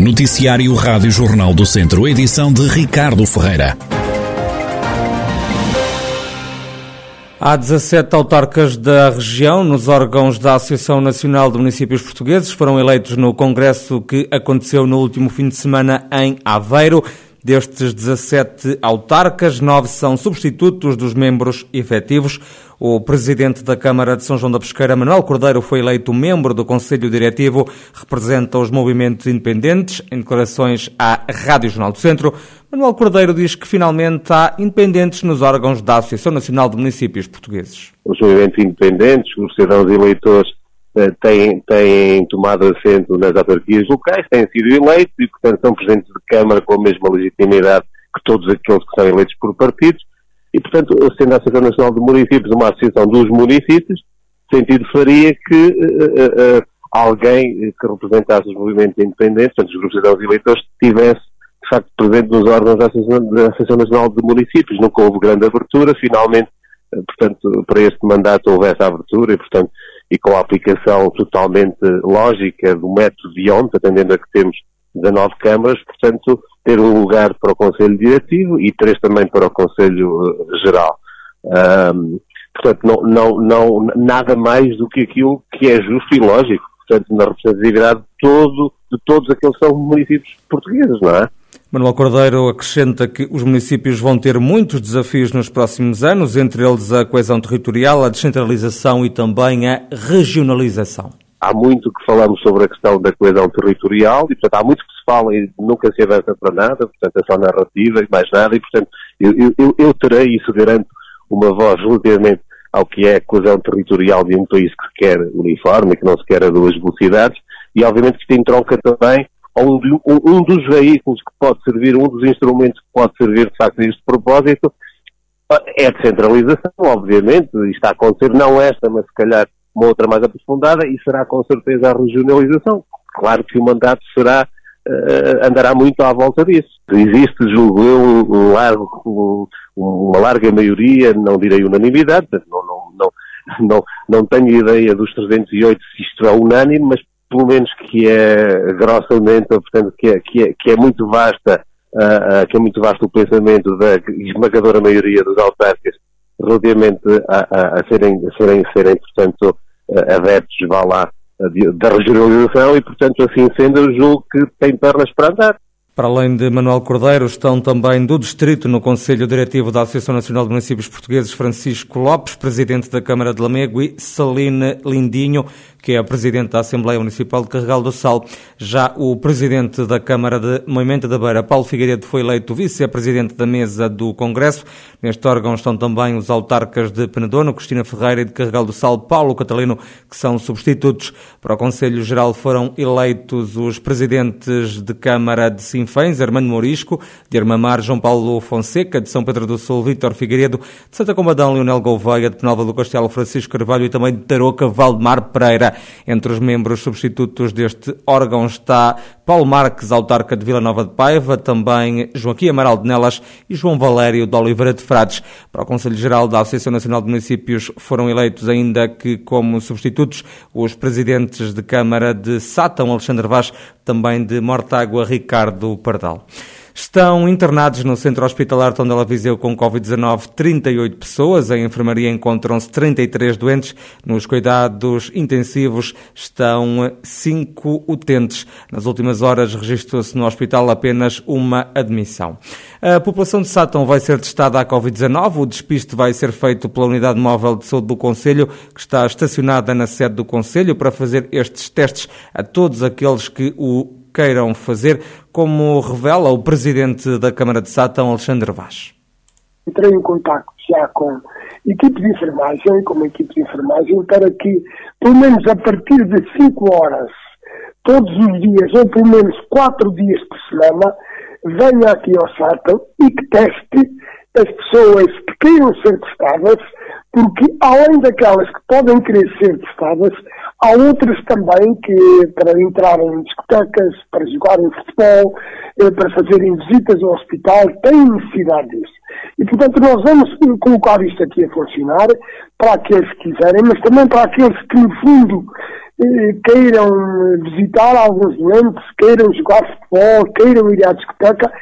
Noticiário Rádio Jornal do Centro, edição de Ricardo Ferreira. Há 17 autarcas da região nos órgãos da Associação Nacional de Municípios Portugueses. Foram eleitos no congresso que aconteceu no último fim de semana em Aveiro. Destes 17 autarcas, nove são substitutos dos membros efetivos. O presidente da Câmara de São João da Pesqueira, Manuel Cordeiro, foi eleito membro do Conselho Diretivo, representa os movimentos independentes. Em declarações à Rádio Jornal do Centro, Manuel Cordeiro diz que finalmente há independentes nos órgãos da Associação Nacional de Municípios Portugueses. Os movimentos independentes, os cidadãos eleitores, têm, têm tomado assento nas autarquias locais, têm sido eleitos e, portanto, são presidentes de Câmara com a mesma legitimidade que todos aqueles que são eleitos por partidos. E, portanto, sendo a Associação Nacional de Municípios uma associação dos municípios, sentido faria que uh, uh, alguém que representasse os movimentos independentes, portanto, os grupos de eleitores, tivesse, de facto, presente nos órgãos da Associação, da Associação Nacional de Municípios. Nunca houve grande abertura, finalmente, portanto, para este mandato houve essa abertura e, portanto, e com a aplicação totalmente lógica do método de ontem, atendendo a que temos 19 câmaras, portanto, ter um lugar para o Conselho Diretivo e três também para o Conselho eh, Geral. Um, portanto, não, não, não, nada mais do que aquilo que é justo e lógico, portanto, na representatividade de, todo, de todos aqueles que são municípios portugueses, não é? Manuel Cordeiro acrescenta que os municípios vão ter muitos desafios nos próximos anos, entre eles a coesão territorial, a descentralização e também a regionalização. Há muito que falamos sobre a questão da coesão territorial e, portanto, há muito que se fala e nunca se avança para nada, portanto, é só narrativa e mais nada, e, portanto, eu, eu, eu terei, isso garanto, uma voz relativamente ao que é a coesão territorial de um país que se quer uniforme, que não se quer a duas velocidades, e obviamente que isto entronca também um, um, dos veículos que pode servir, um dos instrumentos que pode servir de facto a este propósito, é a descentralização, obviamente, está a acontecer, não esta, mas se calhar uma outra mais aprofundada, e será com certeza a regionalização. Claro que o mandato será, uh, andará muito à volta disso. Existe, julgo eu, um largo, um, uma larga maioria, não direi unanimidade, não, não, não, não, não tenho ideia dos 308 se isto é unânime, mas pelo menos que é grossamente, portanto, que é, que é, que é muito vasta, uh, uh, que é muito vasto o pensamento da esmagadora maioria dos autárquicos relativamente a, a, a, serem, a serem, serem, portanto, uh, adeptos, vá lá, da regionalização e, portanto, assim sendo, eu julgo que tem pernas para andar. Para além de Manuel Cordeiro, estão também do Distrito no Conselho Diretivo da Associação Nacional de Municípios Portugueses Francisco Lopes, Presidente da Câmara de Lamego, e Saline Lindinho, que é a Presidente da Assembleia Municipal de Carregal do Sal. Já o Presidente da Câmara de Moimenta da Beira, Paulo Figueiredo, foi eleito Vice-Presidente da Mesa do Congresso. Neste órgão estão também os autarcas de Penedono, Cristina Ferreira e de Carregal do Sal, Paulo Catalino, que são substitutos. Para o Conselho Geral foram eleitos os Presidentes de Câmara de Sinfãs, Armando Morisco, de Armamar, João Paulo Fonseca, de São Pedro do Sul, Vítor Figueiredo, de Santa Combadão, Leonel Gouveia, de Penalva do Castelo, Francisco Carvalho e também de Tarouca, Valdemar Pereira. Entre os membros substitutos deste órgão está Paulo Marques, autarca de Vila Nova de Paiva, também Joaquim Amaral de Nelas e João Valério de Oliveira de Frades. Para o Conselho Geral da Associação Nacional de Municípios foram eleitos ainda que como substitutos os presidentes de Câmara de Sátão, Alexandre Vaz, também de Mortágua, Ricardo Pardal. Estão internados no Centro Hospitalar Tondela Viseu com Covid-19 38 pessoas. Em enfermaria encontram-se 33 doentes. Nos cuidados intensivos estão 5 utentes. Nas últimas horas registrou-se no hospital apenas uma admissão. A população de Sátão vai ser testada à Covid-19. O despiste vai ser feito pela Unidade Móvel de Saúde do Conselho, que está estacionada na sede do Conselho, para fazer estes testes a todos aqueles que o queiram fazer, como revela o presidente da Câmara de Sátão, Alexandre Vaz. Entrei em contato já com equipe de enfermagem com uma equipe de enfermagem para que, pelo menos a partir de 5 horas, todos os dias, ou pelo menos 4 dias por semana, venha aqui ao Sátão e que teste as pessoas que queiram ser testadas, porque além daquelas que podem querer ser testadas, Há outras também que, para entrarem em discotecas, para jogarem futebol, eh, para fazerem visitas ao hospital, têm necessidade disso. E, portanto, nós vamos colocar isto aqui a funcionar para aqueles que quiserem, mas também para aqueles que, no fundo, eh, queiram visitar alguns doentes, queiram jogar futebol, queiram ir à discoteca,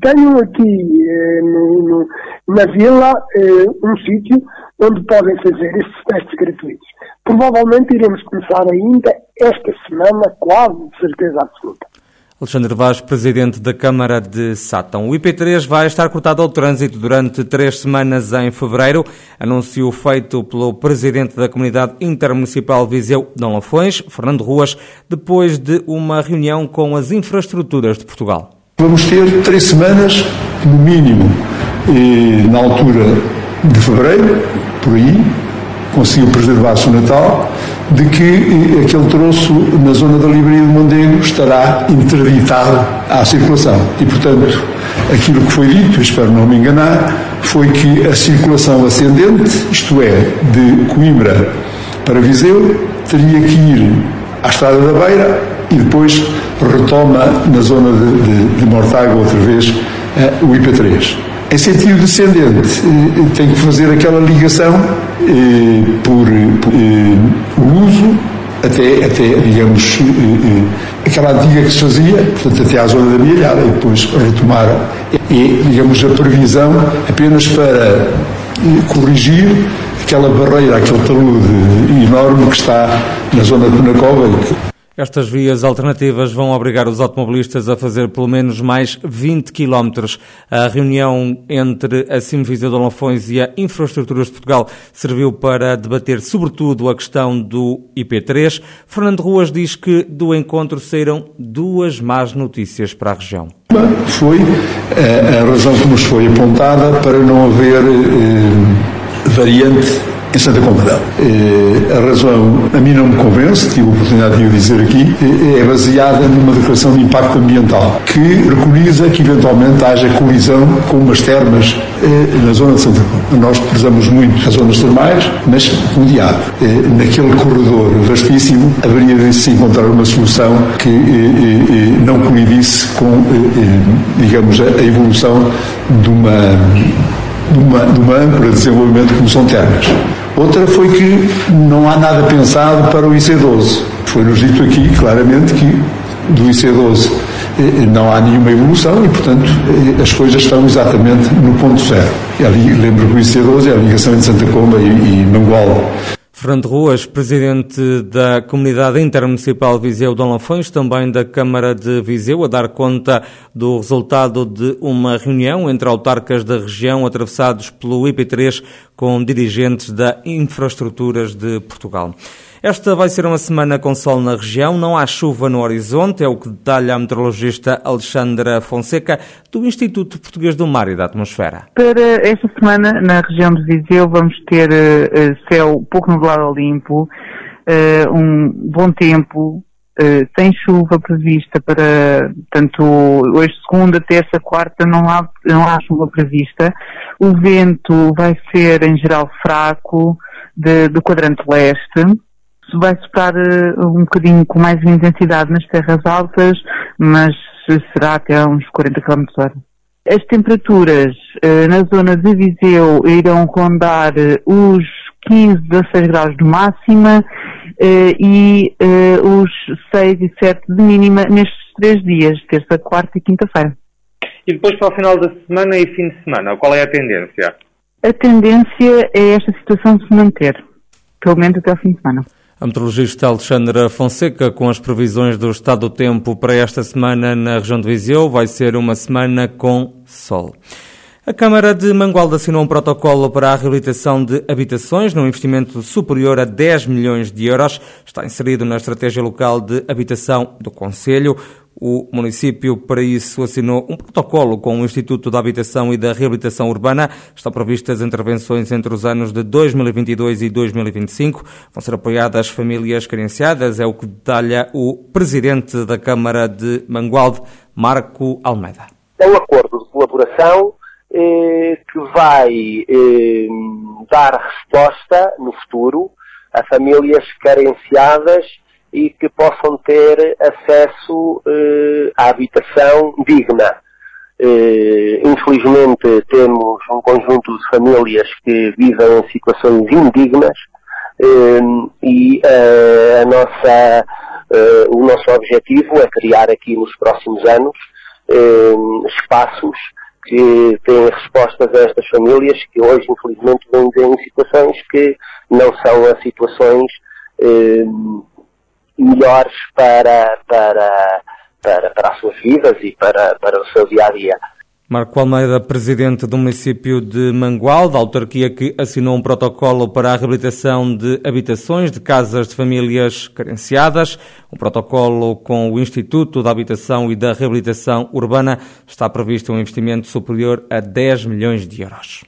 tenham aqui eh, no, no, na vila eh, um sítio onde podem fazer estes testes gratuitos. Provavelmente iremos começar ainda esta semana, quase de certeza absoluta. Alexandre Vaz, presidente da Câmara de Sátão. O IP3 vai estar cortado ao trânsito durante três semanas em fevereiro, anúncio feito pelo presidente da Comunidade Intermunicipal Viseu Dom Lafões, Fernando Ruas, depois de uma reunião com as infraestruturas de Portugal. Vamos ter três semanas, no mínimo, na altura de fevereiro, por aí, conseguiu preservar-se o Natal, de que eh, aquele troço na zona da Livraria de Mondego estará interditado à circulação. E, portanto, aquilo que foi dito, espero não me enganar, foi que a circulação ascendente, isto é, de Coimbra para Viseu, teria que ir à Estrada da Beira e depois retoma na zona de, de, de Mortágua outra vez uh, o IP3. Em sentido descendente, uh, tem que fazer aquela ligação por, por o uso até, até digamos, aquela antiga que se fazia, portanto, até à zona da Mialhada e depois retomar, e, digamos, a previsão apenas para corrigir aquela barreira, aquele talude enorme que está na zona de Penacova. Estas vias alternativas vão obrigar os automobilistas a fazer pelo menos mais 20 km. A reunião entre a Simvisão de Lafões e a Infraestruturas de Portugal serviu para debater sobretudo a questão do IP3. Fernando Ruas diz que do encontro saíram duas más notícias para a região. Foi eh, a razão que nos foi apontada para não haver eh, variante em Santa Combadão. Eh, a razão, a mim não me convence, tive a oportunidade de o dizer aqui, eh, é baseada numa declaração de impacto ambiental, que preconiza que eventualmente haja colisão com umas termas eh, na zona de Santa Combadão. Nós prezamos muito as zonas termais, mas com diabo. Naquele corredor vastíssimo haveria de se encontrar uma solução que não colidisse com, digamos, a evolução de uma de uma, de âncora de desenvolvimento como são termas. Outra foi que não há nada pensado para o IC12. Foi-nos dito aqui claramente que do IC12 eh, não há nenhuma evolução e, portanto, eh, as coisas estão exatamente no ponto zero. Ali, lembro que o IC12 é a ligação entre Santa Comba e, e Mangual. Fernando Ruas, presidente da Comunidade Intermunicipal Viseu Dom Lafões, também da Câmara de Viseu, a dar conta do resultado de uma reunião entre autarcas da região atravessados pelo IP3 com dirigentes da Infraestruturas de Portugal. Esta vai ser uma semana com sol na região, não há chuva no horizonte, é o que detalha a meteorologista Alexandra Fonseca, do Instituto Português do Mar e da Atmosfera. Para esta semana, na região de Viseu, vamos ter uh, céu pouco nublado ao limpo, uh, um bom tempo, Uh, tem chuva prevista para, tanto hoje segunda, terça, quarta, não há, não há chuva prevista. O vento vai ser em geral fraco de, do quadrante leste vai soprar uh, um bocadinho com mais intensidade nas terras altas, mas será até uns 40 km h As temperaturas uh, na zona de Viseu irão rondar uh, os 15, 16 graus de máxima e os 6 e 7 de mínima nestes três dias, terça, quarta e quinta-feira. E depois para o final da semana e fim de semana, qual é a tendência? A tendência é esta situação se manter, pelo menos até o fim de semana. A meteorologista Alexandra Fonseca, com as previsões do estado do tempo para esta semana na região de Viseu, vai ser uma semana com sol. A Câmara de Mangualde assinou um protocolo para a reabilitação de habitações num investimento superior a 10 milhões de euros. Está inserido na estratégia local de habitação do Conselho. O município, para isso, assinou um protocolo com o Instituto da Habitação e da Reabilitação Urbana. Estão previstas intervenções entre os anos de 2022 e 2025. Vão ser apoiadas famílias carenciadas, é o que detalha o presidente da Câmara de Mangualde, Marco Almeida. É um acordo de colaboração eh, que vai eh, dar resposta no futuro a famílias carenciadas e que possam ter acesso eh, à habitação digna. Eh, infelizmente temos um conjunto de famílias que vivem em situações indignas e a nossa, o nosso objetivo é criar aqui nos próximos anos espaços que têm respostas a estas famílias que hoje, infelizmente, vêm em situações que não são as situações eh, melhores para, para, para, para as suas vidas e para, para o seu dia a dia. Marco Almeida, presidente do município de Mangual, da autarquia que assinou um protocolo para a reabilitação de habitações de casas de famílias carenciadas. Um protocolo com o Instituto da Habitação e da Reabilitação Urbana. Está previsto um investimento superior a 10 milhões de euros.